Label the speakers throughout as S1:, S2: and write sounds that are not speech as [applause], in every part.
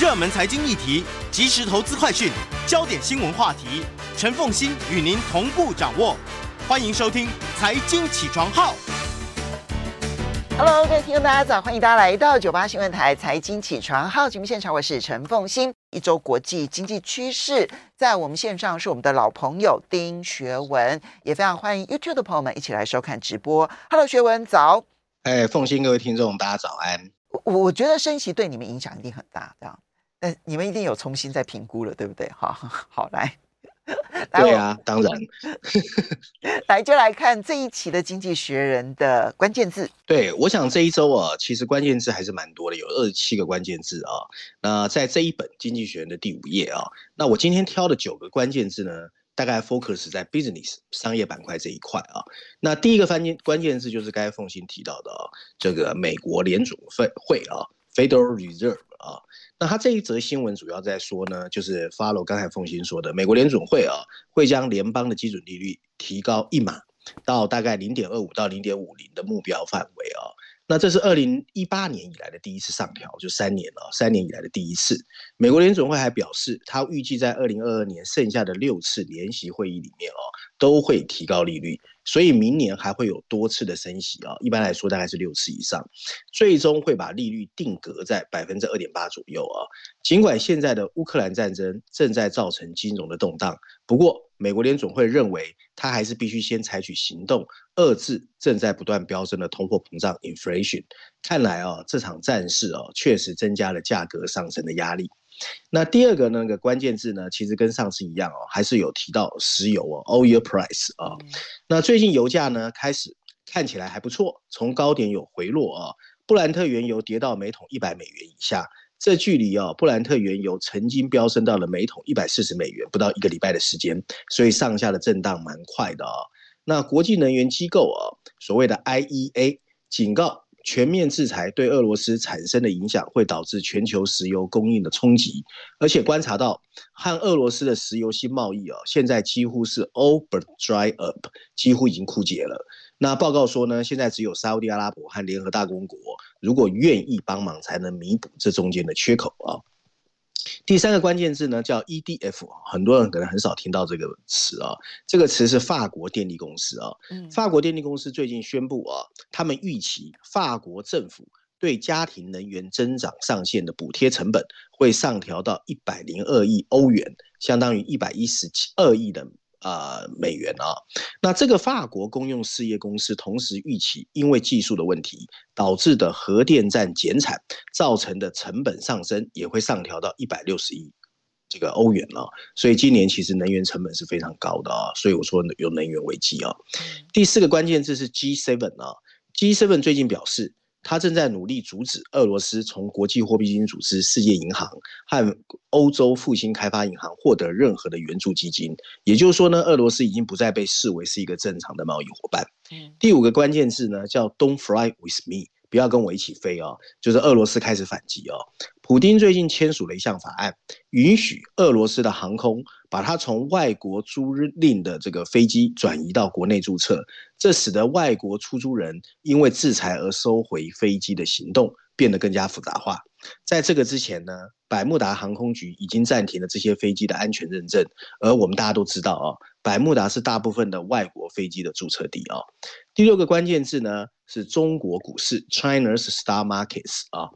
S1: 热门财经议题、即时投资快讯、焦点新闻话题，陈凤欣与您同步掌握。欢迎收听《财经起床号》。
S2: Hello，各位听众大家早，欢迎大家来到九八新闻台《财经起床号》节目现场，我是陈凤欣。一周国际经济趋势，在我们线上是我们的老朋友丁学文，也非常欢迎 YouTube 的朋友们一起来收看直播。Hello，学文早。
S3: 哎，凤欣，各位听众，大家早安。
S2: 我我觉得升息对你们影响一定很大，这样，但你们一定有重新再评估了，对不对？好，[laughs] 好来，来
S3: 对啊，当然，[laughs]
S2: 来就来看这一期的《经济学人》的关键字。
S3: 对，我想这一周啊，其实关键字还是蛮多的，有二十七个关键字啊。那在这一本《经济学人》的第五页啊，那我今天挑的九个关键字呢，大概 focus 在 business 商业板块这一块啊。那第一个关键关键字就是刚才凤馨提到的啊，这个美国联准会会啊，Federal Reserve 啊。那他这一则新闻主要在说呢，就是 follow 刚才凤馨说的，美国联准会啊，会将联邦的基准利率提高一码到大概零点二五到零点五零的目标范围啊。那这是二零一八年以来的第一次上调，就三年了，三年以来的第一次。美国联准会还表示，他预计在二零二二年剩下的六次联席会议里面哦，都会提高利率，所以明年还会有多次的升息啊。一般来说，大概是六次以上，最终会把利率定格在百分之二点八左右啊。尽管现在的乌克兰战争正在造成金融的动荡，不过美国联总会认为，他还是必须先采取行动，遏制正在不断飙升的通货膨胀 （inflation）。看来啊，这场战事啊，确实增加了价格上升的压力。那第二个那个关键字呢，其实跟上次一样哦，还是有提到石油哦，oil price 啊。那最近油价呢，开始看起来还不错，从高点有回落啊。布兰特原油跌到每桶一百美元以下。这距离哦，布兰特原油曾经飙升到了每桶一百四十美元，不到一个礼拜的时间，所以上下的震荡蛮快的哦。那国际能源机构哦，所谓的 IEA 警告，全面制裁对俄罗斯产生的影响会导致全球石油供应的冲击，而且观察到和俄罗斯的石油新贸易哦，现在几乎是 over dry up，几乎已经枯竭了。那报告说呢，现在只有沙乌地阿拉伯和联合大公国，如果愿意帮忙，才能弥补这中间的缺口啊。第三个关键字呢，叫 EDF，很多人可能很少听到这个词啊。这个词是法国电力公司啊。法国电力公司最近宣布啊，他们预期法国政府对家庭能源增长上限的补贴成本会上调到一百零二亿欧元，相当于一百一十七二亿的。啊、呃，美元啊，那这个法国公用事业公司同时预期，因为技术的问题导致的核电站减产造成的成本上升，也会上调到一百六十亿这个欧元了。所以今年其实能源成本是非常高的啊，所以我说有能源危机啊。第四个关键字是 G7 啊，G7 最近表示。他正在努力阻止俄罗斯从国际货币基金组织、世界银行和欧洲复兴开发银行获得任何的援助基金。也就是说呢，俄罗斯已经不再被视为是一个正常的贸易伙伴。第五个关键字呢，叫 "Don't fly with me"，不要跟我一起飞哦。就是俄罗斯开始反击哦。普京最近签署了一项法案，允许俄罗斯的航空把它从外国租赁的这个飞机转移到国内注册，这使得外国出租人因为制裁而收回飞机的行动变得更加复杂化。在这个之前呢，百慕达航空局已经暂停了这些飞机的安全认证，而我们大家都知道啊，百慕达是大部分的外国飞机的注册地啊。第六个关键字呢是中国股市 China's Star markets 啊。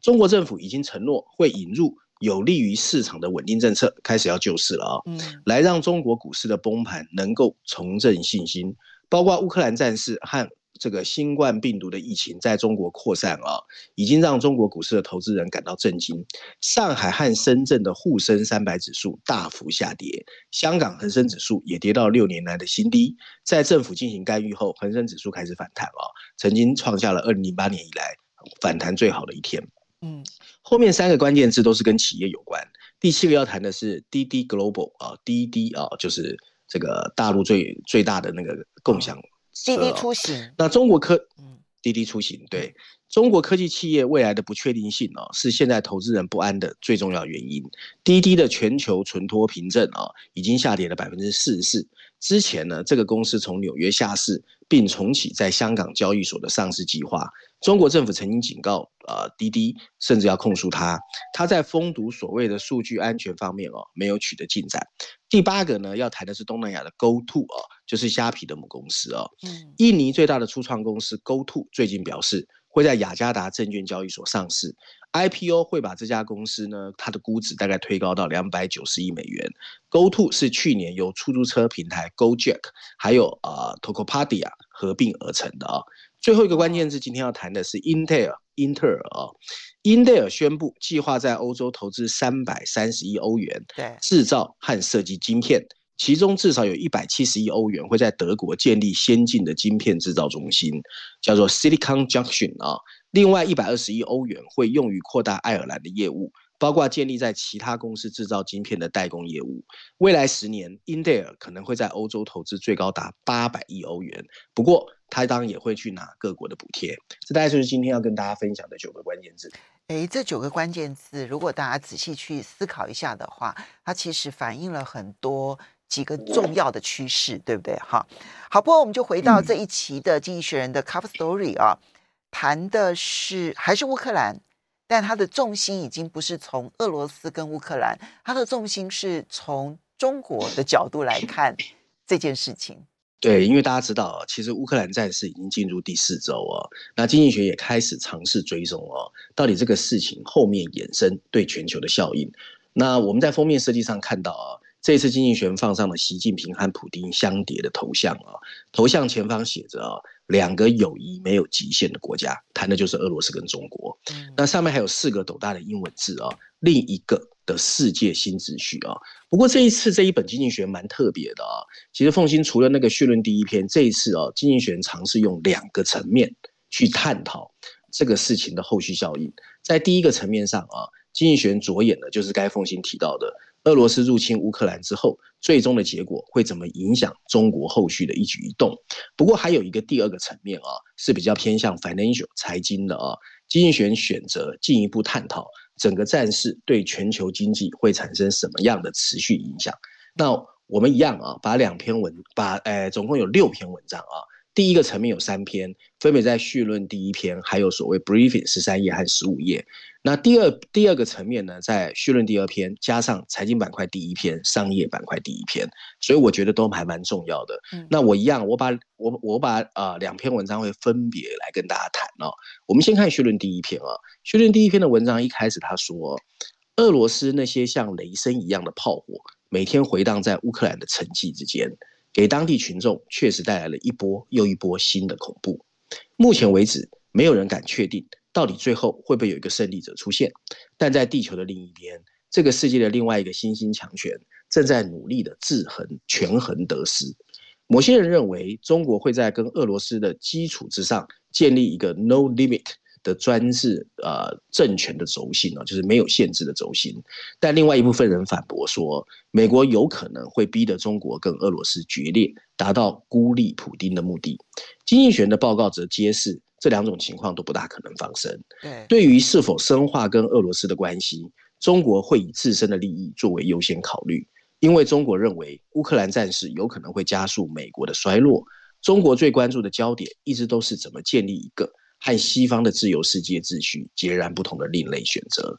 S3: 中国政府已经承诺会引入有利于市场的稳定政策，开始要救市了啊、哦！嗯，来让中国股市的崩盘能够重振信心，包括乌克兰战事和这个新冠病毒的疫情在中国扩散啊、哦，已经让中国股市的投资人感到震惊。上海和深圳的沪深三百指数大幅下跌，香港恒生指数也跌到六年来的新低。在政府进行干预后，恒生指数开始反弹啊、哦，曾经创下了二零零八年以来反弹最好的一天。嗯，后面三个关键字都是跟企业有关。第七个要谈的是滴滴 Global 啊，滴滴啊，就是这个大陆最最大的那个共享、哦、滴滴出行。那中国科，嗯，滴滴出行，对中国科技企业未来的不确定性啊，是现在投资人不安的最重要原因。滴滴的全球存托凭证啊，已经下跌了百分之四十四。之前呢，这个公司从纽约下市，并重启在香港交易所的上市计划。中国政府曾经警告，呃，滴滴甚至要控诉他，他在封堵所谓的数据安全方面哦，没有取得进展。第八个呢，要谈的是东南亚的 GoTo 哦，就是虾皮的母公司哦。嗯。印尼最大的初创公司 GoTo 最近表示，会在雅加达证券交易所上市，IPO 会把这家公司呢，它的估值大概推高到两百九十亿美元。GoTo 是去年由出租车平台 GoJack 还有呃 Tokopedia 合并而成的啊、哦。最后一个关键字，今天要谈的是英特尔。英特尔啊，英特尔宣布计划在欧洲投资三百三十亿欧元，对，制造和设计晶片，其中至少有一百七十亿欧元会在德国建立先进的晶片制造中心，叫做 Silicon Junction 啊。另外一百二十亿欧元会用于扩大爱尔兰的业务。包括建立在其他公司制造晶片的代工业务。未来十年，英特尔可能会在欧洲投资最高达八百亿欧元。不过，他当然也会去拿各国的补贴。这大概就是今天要跟大家分享的九个关键字。
S2: 诶，这九个关键字，如果大家仔细去思考一下的话，它其实反映了很多几个重要的趋势，对不对？哈，好，不过我们就回到这一期的《经济学人》的 Cover Story 啊，谈的是还是乌克兰。但它的重心已经不是从俄罗斯跟乌克兰，它的重心是从中国的角度来看这件事情。
S3: 对，因为大家知道，其实乌克兰战事已经进入第四周哦，那经济学也开始尝试追踪哦，到底这个事情后面衍生对全球的效应。那我们在封面设计上看到啊，这次经济学人放上了习近平和普京相叠的头像啊，头像前方写着啊。两个友谊没有极限的国家，谈的就是俄罗斯跟中国。嗯、那上面还有四个斗大的英文字啊，另一个的世界新秩序啊。不过这一次这一本经济学蛮特别的啊。其实凤新除了那个绪论第一篇，这一次啊，经济学人尝试用两个层面去探讨这个事情的后续效应。在第一个层面上啊，经济学人着眼的就是该凤新提到的。俄罗斯入侵乌克兰之后，最终的结果会怎么影响中国后续的一举一动？不过还有一个第二个层面啊，是比较偏向 financial 财经的啊。经济学选择进一步探讨整个战事对全球经济会产生什么样的持续影响。那我们一样啊，把两篇文，把呃，总共有六篇文章啊。第一个层面有三篇，分别在序论第一篇，还有所谓 briefing 十三页和十五页。那第二第二个层面呢，在序论第二篇加上财经板块第一篇、商业板块第一篇，所以我觉得都还蛮重要的。嗯、那我一样，我把我我把呃两篇文章会分别来跟大家谈哦。我们先看序论第一篇啊，序论第一篇的文章一开始他说，俄罗斯那些像雷声一样的炮火，每天回荡在乌克兰的城际之间。给当地群众确实带来了一波又一波新的恐怖。目前为止，没有人敢确定到底最后会不会有一个胜利者出现。但在地球的另一边，这个世界的另外一个新兴强权正在努力的制衡、权衡得失。某些人认为，中国会在跟俄罗斯的基础之上建立一个 no limit。的专制呃政权的轴心呢，就是没有限制的轴心。但另外一部分人反驳说，美国有可能会逼得中国跟俄罗斯决裂，达到孤立普丁的目的。经济学的报告则揭示，这两种情况都不大可能发生。对于是否深化跟俄罗斯的关系，中国会以自身的利益作为优先考虑，因为中国认为乌克兰战事有可能会加速美国的衰落。中国最关注的焦点一直都是怎么建立一个。和西方的自由世界秩序截然不同的另类选择。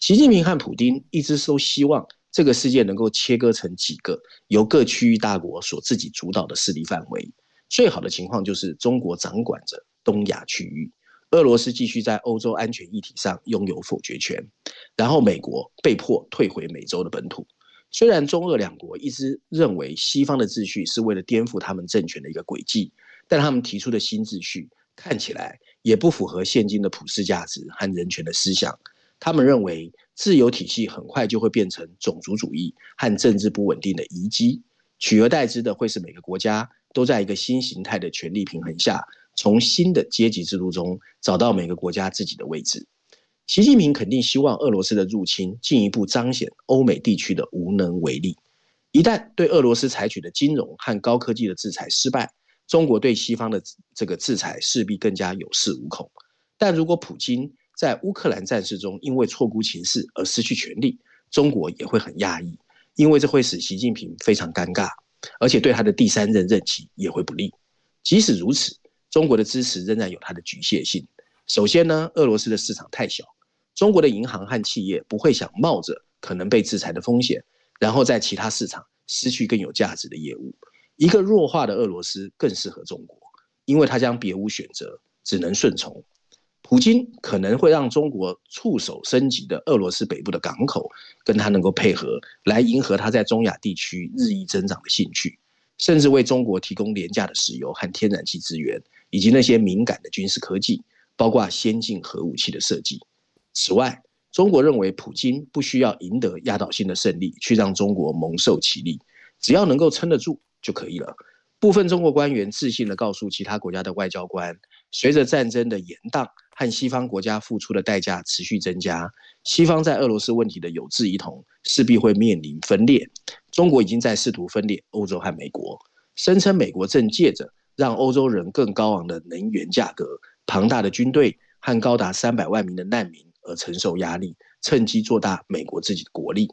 S3: 习近平和普丁一直都希望这个世界能够切割成几个由各区域大国所自己主导的势力范围。最好的情况就是中国掌管着东亚区域，俄罗斯继续在欧洲安全议题上拥有否决权，然后美国被迫退回美洲的本土。虽然中俄两国一直认为西方的秩序是为了颠覆他们政权的一个轨迹，但他们提出的新秩序看起来。也不符合现今的普世价值和人权的思想。他们认为，自由体系很快就会变成种族主义和政治不稳定的遗迹，取而代之的会是每个国家都在一个新形态的权力平衡下，从新的阶级制度中找到每个国家自己的位置。习近平肯定希望俄罗斯的入侵进一步彰显欧美地区的无能为力。一旦对俄罗斯采取的金融和高科技的制裁失败，中国对西方的这个制裁势必更加有恃无恐。但如果普京在乌克兰战事中因为错估情势而失去权力，中国也会很压抑，因为这会使习近平非常尴尬，而且对他的第三任任期也会不利。即使如此，中国的支持仍然有它的局限性。首先呢，俄罗斯的市场太小，中国的银行和企业不会想冒着可能被制裁的风险，然后在其他市场失去更有价值的业务。一个弱化的俄罗斯更适合中国，因为它将别无选择，只能顺从。普京可能会让中国触手升级的俄罗斯北部的港口跟他能够配合，来迎合他在中亚地区日益增长的兴趣，甚至为中国提供廉价的石油和天然气资源，以及那些敏感的军事科技，包括先进核武器的设计。此外，中国认为普京不需要赢得压倒性的胜利去让中国蒙受其利，只要能够撑得住就可以了。部分中国官员自信地告诉其他国家的外交官，随着战争的延宕。和西方国家付出的代价持续增加，西方在俄罗斯问题的有志一同势必会面临分裂。中国已经在试图分裂欧洲和美国，声称美国正借着让欧洲人更高昂的能源价格、庞大的军队和高达三百万名的难民而承受压力，趁机做大美国自己的国力。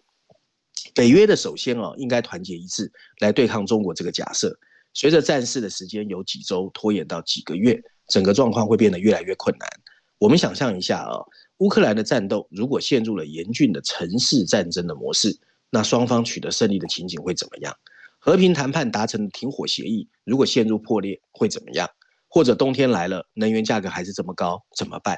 S3: 北约的首先啊，应该团结一致来对抗中国这个假设。随着战事的时间由几周拖延到几个月，整个状况会变得越来越困难。我们想象一下啊，乌克兰的战斗如果陷入了严峻的城市战争的模式，那双方取得胜利的情景会怎么样？和平谈判达成的停火协议如果陷入破裂会怎么样？或者冬天来了，能源价格还是这么高，怎么办？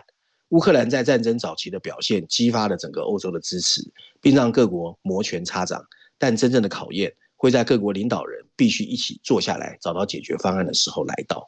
S3: 乌克兰在战争早期的表现激发了整个欧洲的支持，并让各国摩拳擦掌。但真正的考验会在各国领导人必须一起坐下来找到解决方案的时候来到。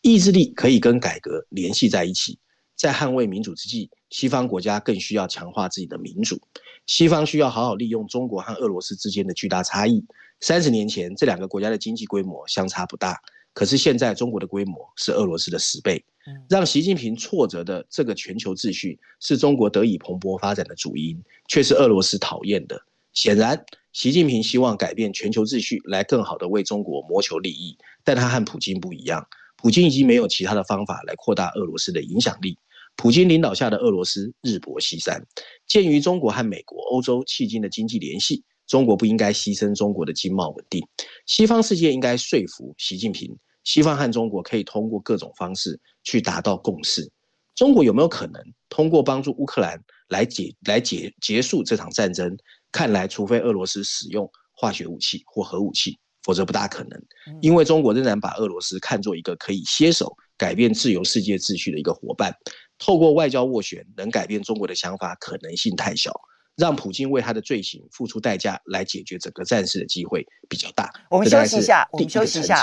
S3: 意志力可以跟改革联系在一起。在捍卫民主之际，西方国家更需要强化自己的民主。西方需要好好利用中国和俄罗斯之间的巨大差异。三十年前，这两个国家的经济规模相差不大，可是现在中国的规模是俄罗斯的十倍。让习近平挫折的这个全球秩序，是中国得以蓬勃发展的主因，却是俄罗斯讨厌的。显然，习近平希望改变全球秩序，来更好地为中国谋求利益，但他和普京不一样。普京已经没有其他的方法来扩大俄罗斯的影响力。普京领导下的俄罗斯日薄西山，鉴于中国和美国、欧洲迄今的经济联系，中国不应该牺牲中国的经贸稳定。西方世界应该说服习近平，西方和中国可以通过各种方式去达到共识。中国有没有可能通过帮助乌克兰来解来解结束这场战争？看来，除非俄罗斯使用化学武器或核武器，否则不大可能。因为中国仍然把俄罗斯看作一个可以携手改变自由世界秩序的一个伙伴。透过外交斡旋，能改变中国的想法可能性太小，让普京为他的罪行付出代价来解决整个战事的机会比较大。
S2: 我们休息一下，我们休息一下。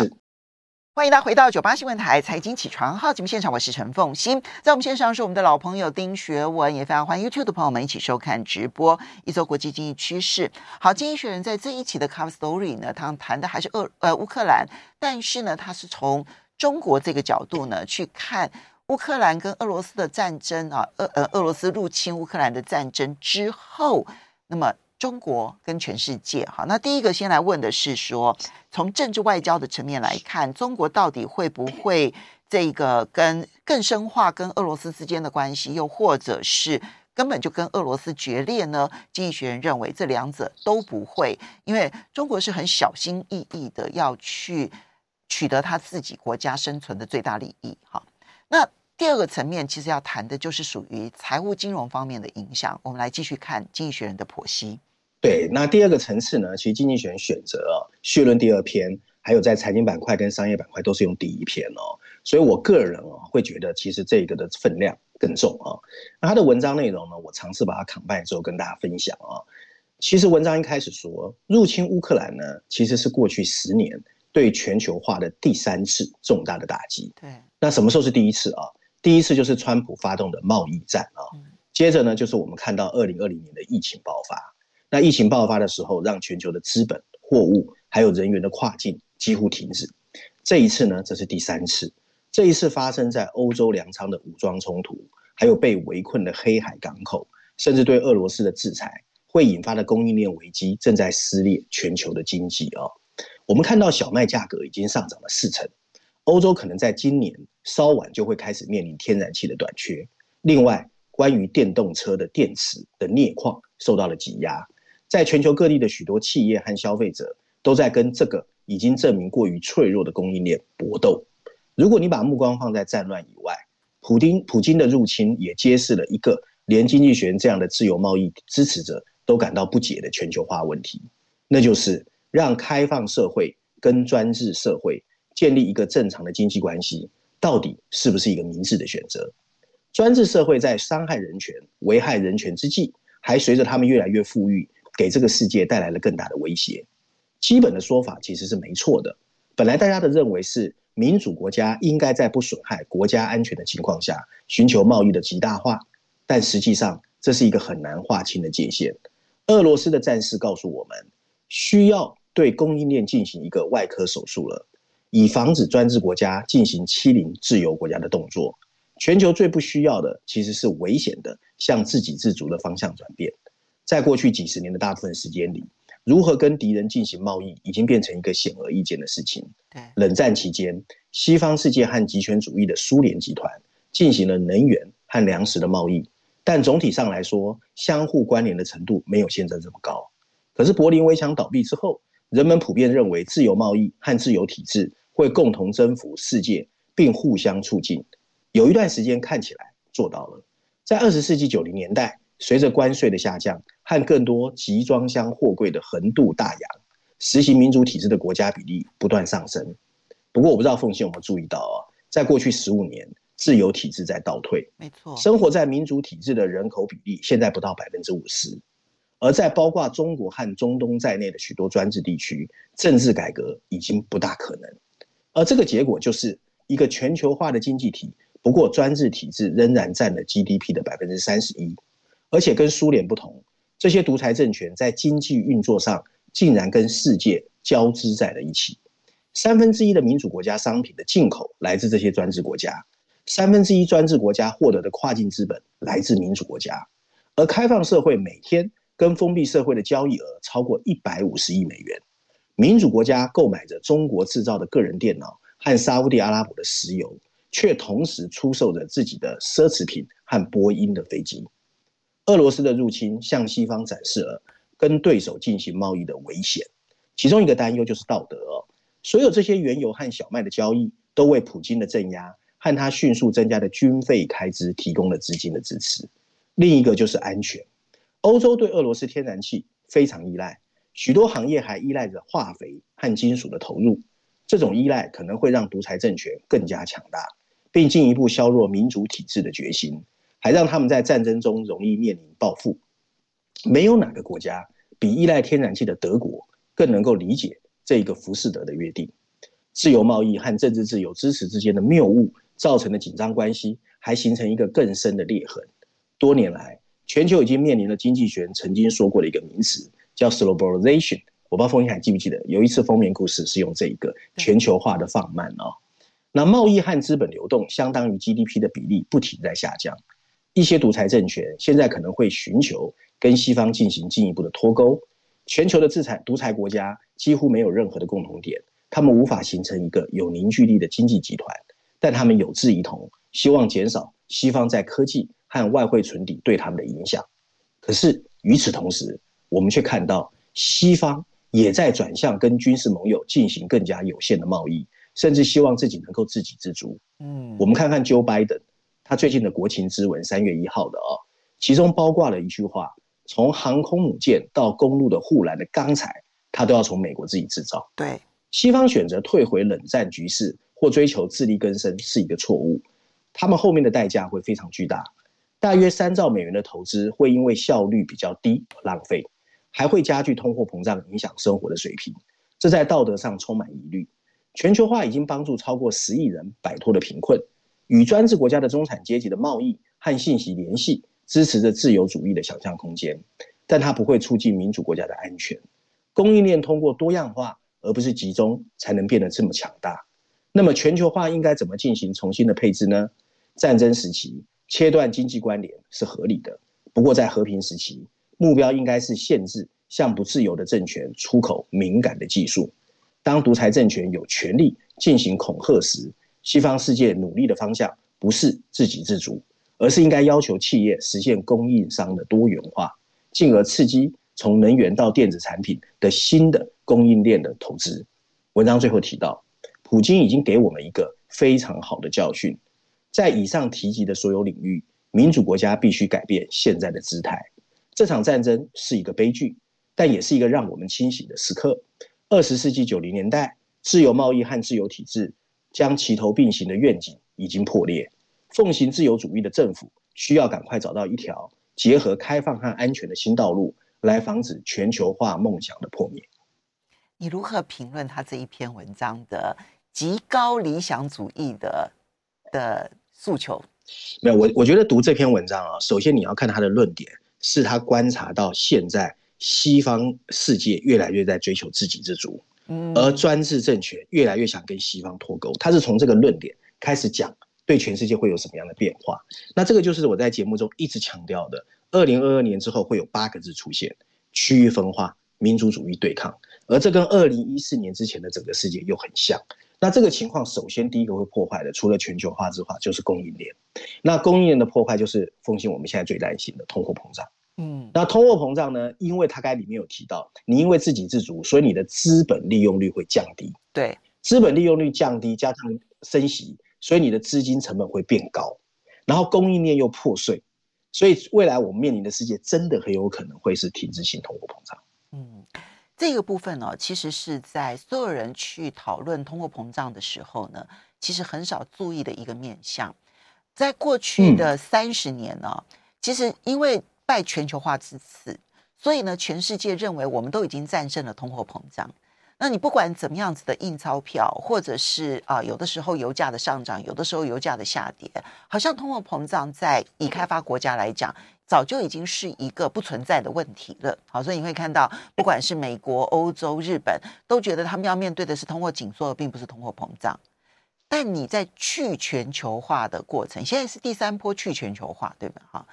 S2: 欢迎大家回到九八新闻台财经起床号节目现场，我是陈凤馨，在我们线上是我们的老朋友丁学文，也非常欢迎 YouTube 的朋友们一起收看直播。一周国际经济趋势，好，经济学人在这一期的 Cover Story 呢，他谈的还是俄呃乌克兰，但是呢，他是从中国这个角度呢去看。乌克兰跟俄罗斯的战争啊，俄呃俄罗斯入侵乌克兰的战争之后，那么中国跟全世界哈，那第一个先来问的是说，从政治外交的层面来看，中国到底会不会这个跟更深化跟俄罗斯之间的关系，又或者是根本就跟俄罗斯决裂呢？经济学人认为这两者都不会，因为中国是很小心翼翼的要去取得他自己国家生存的最大利益哈。那第二个层面，其实要谈的就是属于财务金融方面的影响。我们来继续看《经济学人》的剖析。
S3: 对，那第二个层次呢，其实《经济学人》选择啊，序论第二篇，还有在财经板块跟商业板块都是用第一篇哦。所以我个人啊，会觉得其实这个的分量更重啊。那他的文章内容呢，我尝试把它 combine 之后跟大家分享啊。其实文章一开始说，入侵乌克兰呢，其实是过去十年对全球化的第三次重大的打击。
S2: 对。
S3: 那什么时候是第一次啊？第一次就是川普发动的贸易战啊。接着呢，就是我们看到二零二零年的疫情爆发。那疫情爆发的时候，让全球的资本、货物还有人员的跨境几乎停止。这一次呢，这是第三次。这一次发生在欧洲粮仓的武装冲突，还有被围困的黑海港口，甚至对俄罗斯的制裁，会引发的供应链危机，正在撕裂全球的经济啊。我们看到小麦价格已经上涨了四成。欧洲可能在今年稍晚就会开始面临天然气的短缺。另外，关于电动车的电池的镍矿受到了挤压，在全球各地的许多企业和消费者都在跟这个已经证明过于脆弱的供应链搏斗。如果你把目光放在战乱以外，普丁普京的入侵也揭示了一个连经济学这样的自由贸易支持者都感到不解的全球化问题，那就是让开放社会跟专制社会建立一个正常的经济关系，到底是不是一个明智的选择？专制社会在伤害人权、危害人权之际，还随着他们越来越富裕，给这个世界带来了更大的威胁。基本的说法其实是没错的。本来大家的认为是民主国家应该在不损害国家安全的情况下，寻求贸易的极大化，但实际上这是一个很难划清的界限。俄罗斯的战事告诉我们，需要对供应链进行一个外科手术了，以防止专制国家进行欺凌自由国家的动作。全球最不需要的，其实是危险的向自给自足的方向转变。在过去几十年的大部分时间里，如何跟敌人进行贸易，已经变成一个显而易见的事情。冷战期间，西方世界和极权主义的苏联集团进行了能源和粮食的贸易，但总体上来说，相互关联的程度没有现在这么高。可是柏林围墙倒闭之后，人们普遍认为自由贸易和自由体制会共同征服世界，并互相促进。有一段时间看起来做到了，在二十世纪九零年代，随着关税的下降和更多集装箱货柜的横渡大洋，实行民主体制的国家比例不断上升。不过，我不知道凤馨有没有注意到啊，在过去十五年，自由体制在倒退。没错，生活在民主体制的人口比例现在不到百分之五十，而在包括中国和中东在内的许多专制地区，政治改革已经不大可能。而这个结果就是一个全球化的经济体。不过，专制体制仍然占了 GDP 的百分之三十一，而且跟苏联不同，这些独裁政权在经济运作上竟然跟世界交织在了一起。三分之一的民主国家商品的进口来自这些专制国家，三分之一专制国家获得的跨境资本来自民主国家，而开放社会每天跟封闭社会的交易额超过一百五十亿美元。民主国家购买着中国制造的个人电脑和沙乌地阿拉伯的石油。却同时出售着自己的奢侈品和波音的飞机。俄罗斯的入侵向西方展示了跟对手进行贸易的危险，其中一个担忧就是道德哦。所有这些原油和小麦的交易都为普京的镇压和他迅速增加的军费开支提供了资金的支持。另一个就是安全，欧洲对俄罗斯天然气非常依赖，许多行业还依赖着化肥和金属的投入，这种依赖可能会让独裁政权更加强大。并进一步削弱民主体制的决心，还让他们在战争中容易面临报复。没有哪个国家比依赖天然气的德国更能够理解这一个浮士德的约定。自由贸易和政治自由支持之间的谬误造成的紧张关系，还形成一个更深的裂痕。多年来，全球已经面临了经济学人曾经说过的一个名词，叫 “globalization”。我不知道凤馨还记不记得，有一次封面故事是用这一个全球化的放慢哦。那贸易和资本流动相当于 GDP 的比例不停在下降，一些独裁政权现在可能会寻求跟西方进行进一步的脱钩。全球的制裁独裁国家几乎没有任何的共同点，他们无法形成一个有凝聚力的经济集团，但他们有志一同，希望减少西方在科技和外汇存底对他们的影响。可是与此同时，我们却看到西方也在转向跟军事盟友进行更加有限的贸易。甚至希望自己能够自给自足。嗯，我们看看 Joe Biden，他最近的国情之文，三月一号的哦，其中包括了一句话：从航空母舰到公路的护栏的钢材，他都要从美国自己制造。对，西方选择退回冷战局势或追求自力更生是一个错误，他们后面的代价会非常巨大。大约三兆美元的投资会因为效率比较低而浪费，还会加剧通货膨胀，影响生活的水平，这在道德上充满疑虑。全球化已经帮助超过十亿人摆脱了贫困，与专制国家的中产阶级的贸易和信息联系，支持着自由主义的想象空间，但它不会促进民主国家的安全。供应链通过多样化而不是集中，才能变得这么强大。那么全球化应该怎么进行重新的配置呢？战争时期切断经济关联是合理的，不过在和平时期，目标应该是限制向不自由的政权出口敏感的技术。当独裁政权有权力进行恐吓时，西方世界努力的方向不是自给自足，而是应该要求企业实现供应商的多元化，进而刺激从能源到电子产品的新的供应链的投资。文章最后提到，普京已经给我们一个非常好的教训，在以上提及的所有领域，民主国家必须改变现在的姿态。这场战争是一个悲剧，但也是一个让我们清醒的时刻。二十世纪九零年代，自由贸易和自由体制将齐头并行的愿景已经破裂。奉行自由主义的政府需要赶快找到一条结合开放和安全的新道路，来防止全球化梦想的破灭。
S2: 你如何评论他这一篇文章的极高理想主义的的诉求？
S3: 没有，我我觉得读这篇文章啊，首先你要看他的论点。是他观察到现在西方世界越来越在追求自给自足，而专制政权越来越想跟西方脱钩。他是从这个论点开始讲，对全世界会有什么样的变化？那这个就是我在节目中一直强调的：二零二二年之后会有八个字出现，区域分化、民族主义对抗，而这跟二零一四年之前的整个世界又很像。那这个情况，首先第一个会破坏的，除了全球化之外，就是供应链。那供应链的破坏，就是奉行我们现在最担心的通货膨胀。嗯，那通货膨胀呢？因为它刚才里面有提到，你因为自给自足，所以你的资本利用率会降低。
S2: 对，
S3: 资本利用率降低，加上升息，所以你的资金成本会变高。然后供应链又破碎，所以未来我们面临的世界，真的很有可能会是停滞性通货膨胀。
S2: 嗯。这个部分呢，其实是在所有人去讨论通货膨胀的时候呢，其实很少注意的一个面向。在过去的三十年呢，嗯、其实因为拜全球化之赐，所以呢，全世界认为我们都已经战胜了通货膨胀。那你不管怎么样子的印钞票，或者是啊、有的时候油价的上涨，有的时候油价的下跌，好像通货膨胀在已开发国家来讲，早就已经是一个不存在的问题了。好，所以你会看到，不管是美国、欧洲、日本，都觉得他们要面对的是通货紧缩，并不是通货膨胀。但你在去全球化的过程，现在是第三波去全球化，对吧？哈，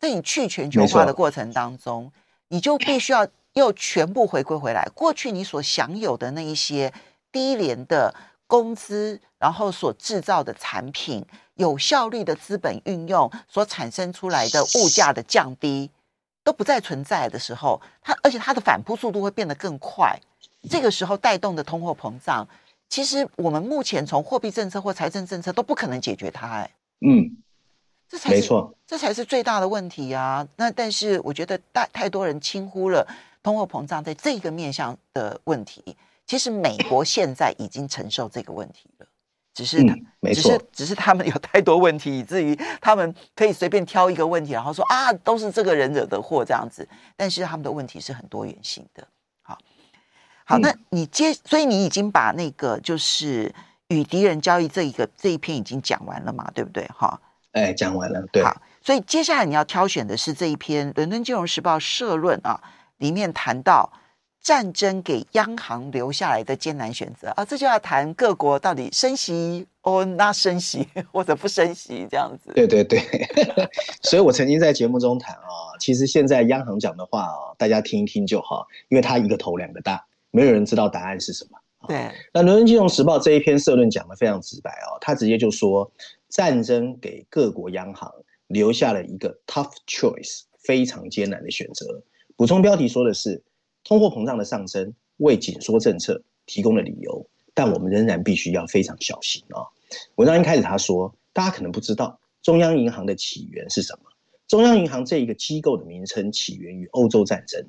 S2: 在你去全球化的过程当中，你就必须要。又全部回归回来，过去你所享有的那一些低廉的工资，然后所制造的产品，有效率的资本运用所产生出来的物价的降低，都不再存在的时候，它而且它的反扑速度会变得更快。这个时候带动的通货膨胀，其实我们目前从货币政策或财政政策都不可能解决它。哎，嗯。这才是，没错，这才是最大的问题啊！那但是我觉得大太多人轻忽了通货膨胀在这个面向的问题。其实美国现在已经承受这个问题了，只是他，嗯、只是只是他们有太多问题，以至于他们可以随便挑一个问题，然后说啊，都是这个人惹的祸这样子。但是他们的问题是很多元性的。好，好，那你接，所以你已经把那个就是与敌人交易这一个这一篇已经讲完了嘛？对不对？哈。
S3: 哎，讲完了，对。
S2: 好，所以接下来你要挑选的是这一篇《伦敦金融时报》社论啊，里面谈到战争给央行留下来的艰难选择啊，这就要谈各国到底升息哦，那升息 [laughs] 或者不升息这样子。
S3: 对对对，[laughs] 所以我曾经在节目中谈啊，其实现在央行讲的话啊，大家听一听就好，因为它一个头两个大，没有人知道答案是什么。
S2: 对。
S3: 那《伦敦金融时报》这一篇社论讲的非常直白哦，他直接就说。战争给各国央行留下了一个 tough choice，非常艰难的选择。补充标题说的是，通货膨胀的上升为紧缩政策提供了理由，但我们仍然必须要非常小心啊。文章一开始他说，大家可能不知道中央银行的起源是什么。中央银行这一个机构的名称起源于欧洲战争。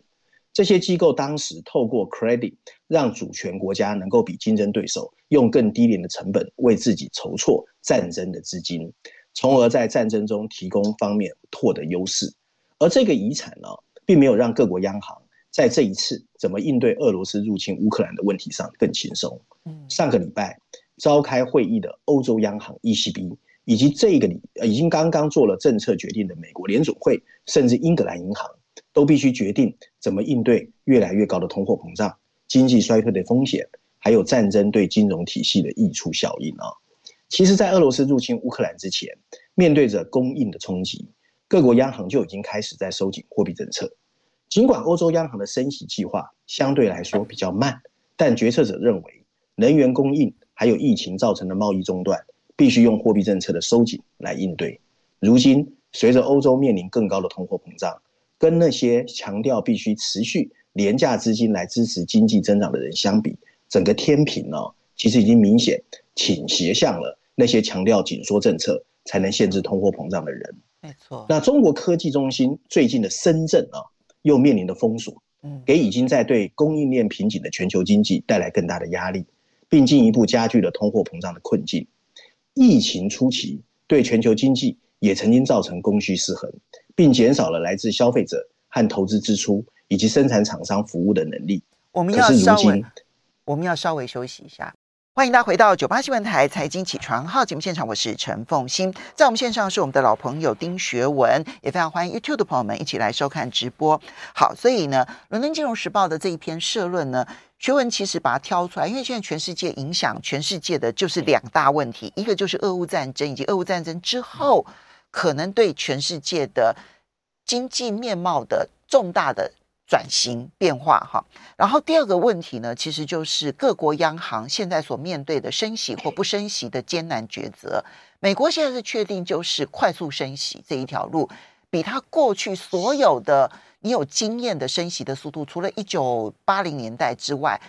S3: 这些机构当时透过 credit 让主权国家能够比竞争对手用更低廉的成本为自己筹措战争的资金，从而在战争中提供方面获得优势。而这个遗产呢，并没有让各国央行在这一次怎么应对俄罗斯入侵乌克兰的问题上更轻松。上个礼拜召开会议的欧洲央行 ECB，以及这个礼已经刚刚做了政策决定的美国联准会，甚至英格兰银行。都必须决定怎么应对越来越高的通货膨胀、经济衰退的风险，还有战争对金融体系的溢出效应啊。其实，在俄罗斯入侵乌克兰之前，面对着供应的冲击，各国央行就已经开始在收紧货币政策。尽管欧洲央行的升息计划相对来说比较慢，但决策者认为能源供应还有疫情造成的贸易中断，必须用货币政策的收紧来应对。如今，随着欧洲面临更高的通货膨胀，跟那些强调必须持续廉价资金来支持经济增长的人相比，整个天平呢，其实已经明显倾斜向了那些强调紧缩政策才能限制通货膨胀的人。
S2: 没错。那
S3: 中国科技中心最近的深圳啊，又面临的封锁，给已经在对供应链瓶颈的全球经济带来更大的压力。并进一步加剧了通货膨胀的困境。疫情初期对全球经济也曾经造成供需失衡，并减少了来自消费者和投资支出以及生产厂商服务的能力。
S2: 我们要稍微，我们要稍微休息一下。欢迎大家回到九八新闻台财经起床号节目现场，我是陈凤欣，在我们线上是我们的老朋友丁学文，也非常欢迎 YouTube 的朋友们一起来收看直播。好，所以呢，伦敦金融时报的这一篇社论呢，学文其实把它挑出来，因为现在全世界影响全世界的就是两大问题，一个就是俄乌战争，以及俄乌战争之后可能对全世界的经济面貌的重大的。转型变化哈，然后第二个问题呢，其实就是各国央行现在所面对的升息或不升息的艰难抉择。美国现在是确定就是快速升息这一条路，比他过去所有的你有经验的升息的速度，除了一九八零年代之外，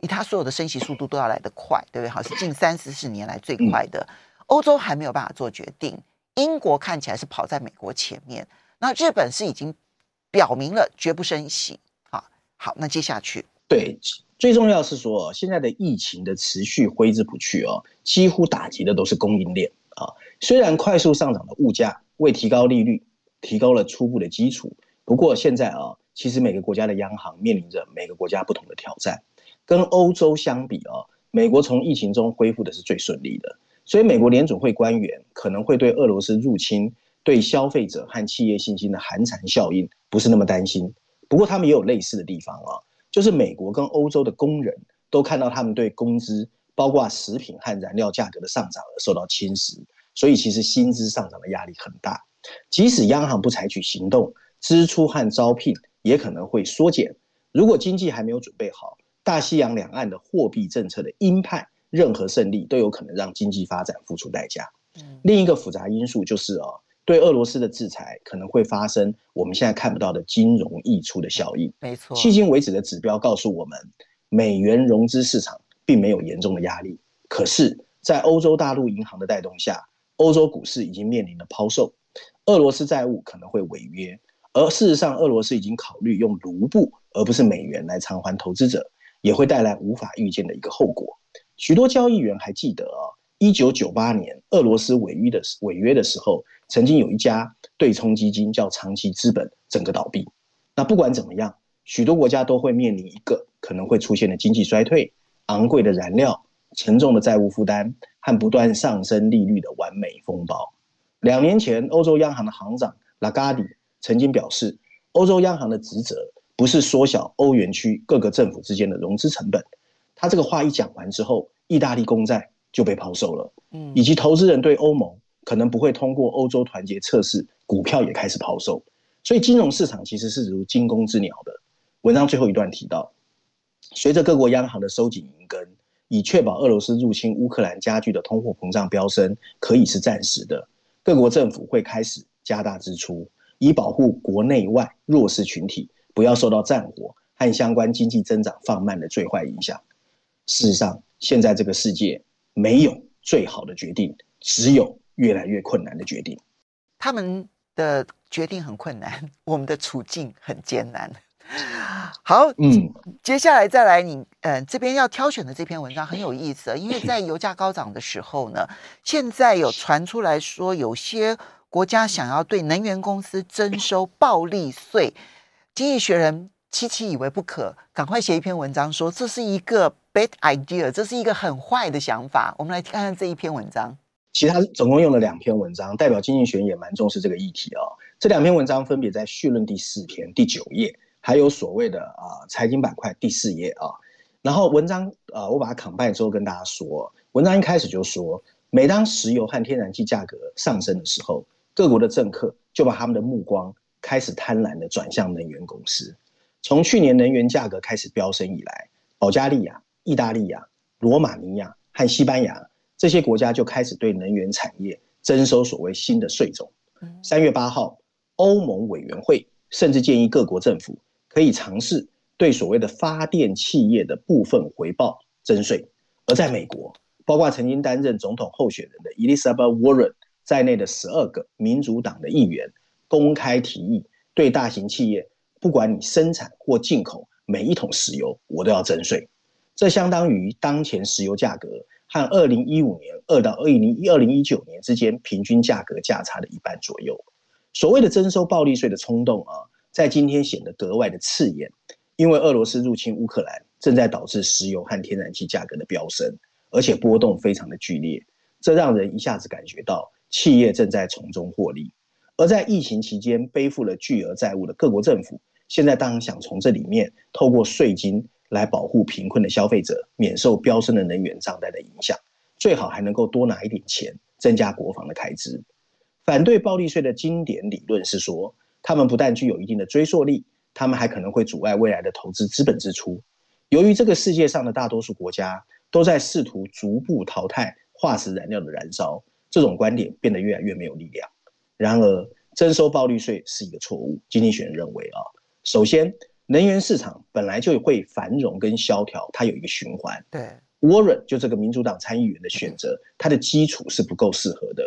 S2: 比他所有的升息速度都要来得快，对不对？好，是近三四十年来最快的。欧洲还没有办法做决定，英国看起来是跑在美国前面，那日本是已经。表明了绝不升息。好，好，那接下去，
S3: 对，最重要是说，现在的疫情的持续挥之不去哦，几乎打击的都是供应链啊。虽然快速上涨的物价为提高利率提高了初步的基础，不过现在啊，其实每个国家的央行面临着每个国家不同的挑战。跟欧洲相比啊，美国从疫情中恢复的是最顺利的，所以美国联准会官员可能会对俄罗斯入侵。对消费者和企业信心的寒蝉效应不是那么担心，不过他们也有类似的地方啊，就是美国跟欧洲的工人都看到他们对工资，包括食品和燃料价格的上涨而受到侵蚀，所以其实薪资上涨的压力很大。即使央行不采取行动，支出和招聘也可能会缩减。如果经济还没有准备好，大西洋两岸的货币政策的鹰派，任何胜利都有可能让经济发展付出代价。另一个复杂因素就是啊。对俄罗斯的制裁可能会发生我们现在看不到的金融溢出的效应。
S2: 没错，
S3: 迄今为止的指标告诉我们，美元融资市场并没有严重的压力。可是，在欧洲大陆银行的带动下，欧洲股市已经面临了抛售，俄罗斯债务可能会违约。而事实上，俄罗斯已经考虑用卢布而不是美元来偿还投资者，也会带来无法预见的一个后果。许多交易员还记得啊，一九九八年俄罗斯违约的违约的时候。曾经有一家对冲基金叫长期资本，整个倒闭。那不管怎么样，许多国家都会面临一个可能会出现的经济衰退、昂贵的燃料、沉重的债务负担和不断上升利率的完美风暴。两年前，欧洲央行的行长拉加迪曾经表示，欧洲央行的职责不是缩小欧元区各个政府之间的融资成本。他这个话一讲完之后，意大利公债就被抛售了，嗯，以及投资人对欧盟。可能不会通过欧洲团结测试，股票也开始抛售，所以金融市场其实是如惊弓之鸟的。文章最后一段提到，随着各国央行的收紧银根，以确保俄罗斯入侵乌克兰加剧的通货膨胀飙升可以是暂时的，各国政府会开始加大支出，以保护国内外弱势群体不要受到战火和相关经济增长放慢的最坏影响。事实上，现在这个世界没有最好的决定，只有。越来越困难的决定，
S2: 他们的决定很困难，[laughs] 我们的处境很艰难。好，嗯，接下来再来你，呃，这边要挑选的这篇文章很有意思，因为在油价高涨的时候呢，现在有传出来说，有些国家想要对能源公司征收暴利税。经济学人七七以为不可，赶快写一篇文章说这是一个 bad idea，这是一个很坏的想法。我们来看看这一篇文章。
S3: 其他总共用了两篇文章，代表经济学也蛮重视这个议题哦。这两篇文章分别在序论第四篇第九页，还有所谓的啊财经板块第四页啊。然后文章啊，我把它扛拜之后跟大家说，文章一开始就说，每当石油和天然气价格上升的时候，各国的政客就把他们的目光开始贪婪的转向能源公司。从去年能源价格开始飙升以来，保加利亚、意大利亚、罗马尼亚。和西班牙这些国家就开始对能源产业征收所谓新的税种。三月八号，欧盟委员会甚至建议各国政府可以尝试对所谓的发电企业的部分回报征税。而在美国，包括曾经担任总统候选人的 Elizabeth Warren 在内的十二个民主党的议员公开提议，对大型企业，不管你生产或进口每一桶石油，我都要征税。这相当于当前石油价格和二零一五年二到二零一二零一九年之间平均价格价差的一半左右。所谓的征收暴利税的冲动啊，在今天显得格外的刺眼，因为俄罗斯入侵乌克兰正在导致石油和天然气价格的飙升。而且波动非常的剧烈，这让人一下子感觉到企业正在从中获利。而在疫情期间背负了巨额债务的各国政府，现在当然想从这里面透过税金来保护贫困的消费者免受飙升的能源账单的影响，最好还能够多拿一点钱增加国防的开支。反对暴利税的经典理论是说，他们不但具有一定的追溯力，他们还可能会阻碍未来的投资资本支出。由于这个世界上的大多数国家，都在试图逐步淘汰化石燃料的燃烧，这种观点变得越来越没有力量。然而，征收暴利税是一个错误。经济学人认为啊，首先，能源市场本来就会繁荣跟萧条，它有一个循环。
S2: 对
S3: ，Warren 就这个民主党参议员的选择，它的基础是不够适合的。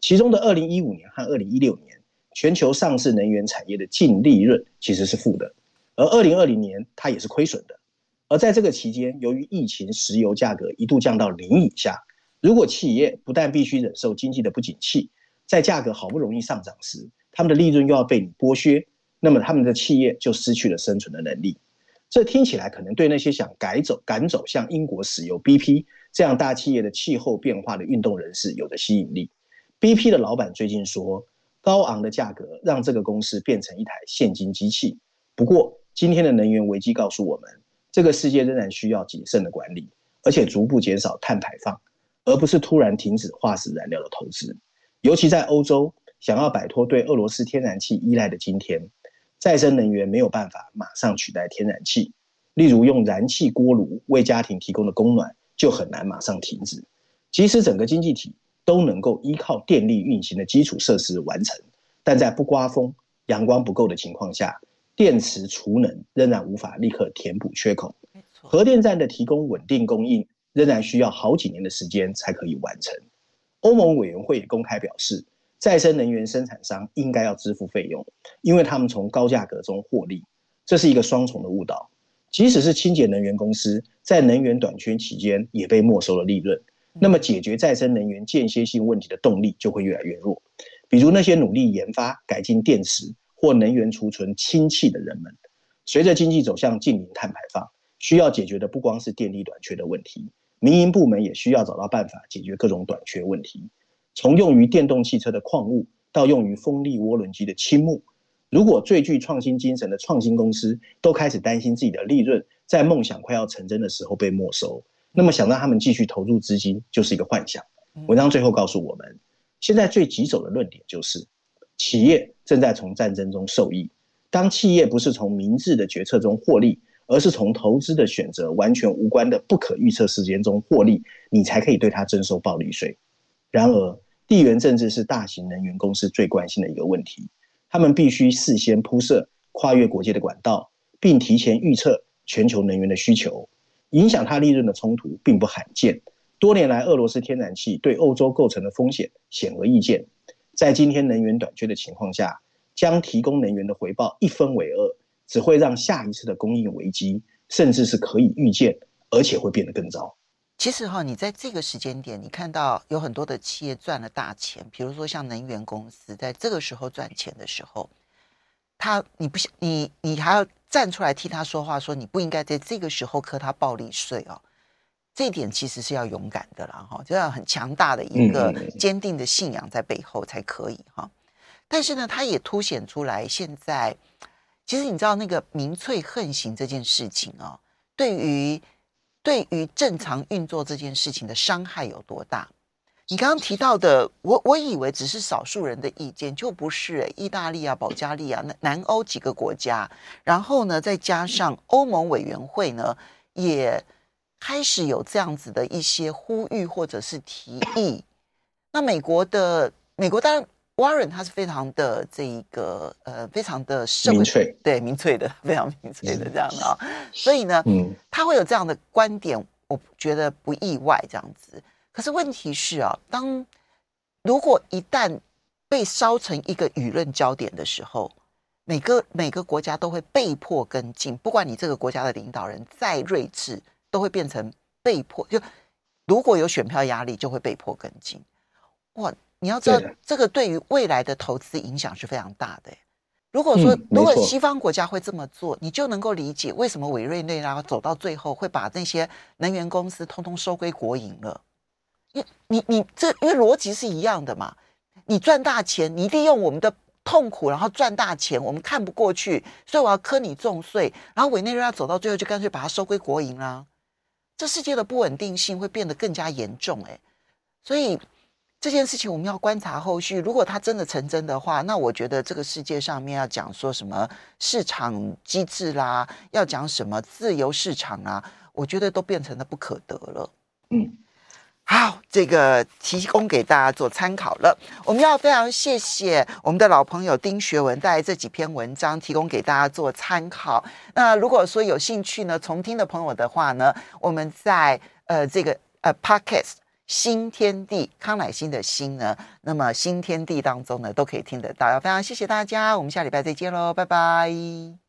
S3: 其中的二零一五年和二零一六年，全球上市能源产业的净利润其实是负的，而二零二零年它也是亏损的。而在这个期间，由于疫情，石油价格一度降到零以下。如果企业不但必须忍受经济的不景气，在价格好不容易上涨时，他们的利润又要被你剥削，那么他们的企业就失去了生存的能力。这听起来可能对那些想改走、赶走像英国石油 BP 这样大企业的气候变化的运动人士有着吸引力。BP 的老板最近说，高昂的价格让这个公司变成一台现金机器。不过，今天的能源危机告诉我们。这个世界仍然需要谨慎的管理，而且逐步减少碳排放，而不是突然停止化石燃料的投资。尤其在欧洲，想要摆脱对俄罗斯天然气依赖的今天，再生能源没有办法马上取代天然气。例如，用燃气锅炉为家庭提供的供暖就很难马上停止。即使整个经济体都能够依靠电力运行的基础设施完成，但在不刮风、阳光不够的情况下，电池储能仍然无法立刻填补缺口，核电站的提供稳定供应仍然需要好几年的时间才可以完成。欧盟委员会也公开表示，再生能源生产商应该要支付费用，因为他们从高价格中获利。这是一个双重的误导。即使是清洁能源公司在能源短缺期间也被没收了利润，那么解决再生能源间歇性问题的动力就会越来越弱。比如那些努力研发改进电池。或能源储存氢气的人们，随着经济走向近零碳排放，需要解决的不光是电力短缺的问题，民营部门也需要找到办法解决各种短缺问题。从用于电动汽车的矿物到用于风力涡轮机的青木，如果最具创新精神的创新公司都开始担心自己的利润在梦想快要成真的时候被没收，那么想让他们继续投入资金就是一个幻想。文章最后告诉我们，现在最棘手的论点就是。企业正在从战争中受益。当企业不是从明智的决策中获利，而是从投资的选择完全无关的不可预测时间中获利，你才可以对它征收暴利税。然而，地缘政治是大型能源公司最关心的一个问题。他们必须事先铺设跨越国界的管道，并提前预测全球能源的需求。影响它利润的冲突并不罕见。多年来，俄罗斯天然气对欧洲构成的风险显而易见。在今天能源短缺的情况下，将提供能源的回报一分为二，只会让下一次的供应危机，甚至是可以预见，而且会变得更糟。
S2: 其实哈，你在这个时间点，你看到有很多的企业赚了大钱，比如说像能源公司，在这个时候赚钱的时候，他你不想你你还要站出来替他说话，说你不应该在这个时候课他暴利税哦。这一点其实是要勇敢的啦，哈，就要很强大的一个坚定的信仰在背后才可以哈。但是呢，它也凸显出来，现在其实你知道那个民粹横行这件事情啊，对于对于正常运作这件事情的伤害有多大？你刚刚提到的，我我以为只是少数人的意见，就不是意大利啊、保加利亚、南南欧几个国家，然后呢，再加上欧盟委员会呢，也。开始有这样子的一些呼吁或者是提议。那美国的美国当然，Warren 他是非常的这一个呃，非常的
S3: 民粹，
S2: 对民粹的，[laughs] 非常民粹的这样的啊。所以呢，
S3: 嗯，
S2: 他会有这样的观点，我觉得不意外这样子。可是问题是啊，当如果一旦被烧成一个舆论焦点的时候，每个每个国家都会被迫跟进，不管你这个国家的领导人再睿智，都会变成被迫。就如果有选票压力，就会被迫跟进。哇，你要知道，这个对于未来的投资影响是非常大的。如果说，如果西方国家会这么做，你就能够理解为什么委内瑞拉走到最后会把那些能源公司通通收归国营了。你你你，这因为逻辑是一样的嘛。你赚大钱，你利用我们的痛苦，然后赚大钱，我们看不过去，所以我要磕你重税。然后委内瑞拉走到最后，就干脆把它收归国营啦。这世界的不稳定性会变得更加严重，哎，所以这件事情我们要观察后续。如果它真的成真的话，那我觉得这个世界上面要讲说什么市场机制啦，要讲什么自由市场啊，我觉得都变成了不可得了。嗯。好，这个提供给大家做参考了。我们要非常谢谢我们的老朋友丁学文带来这几篇文章，提供给大家做参考。那如果说有兴趣呢，重听的朋友的话呢，我们在呃这个呃 Podcast 新天地康乃馨的馨呢，那么新天地当中呢都可以听得到。要非常谢谢大家，我们下礼拜再见喽，拜拜。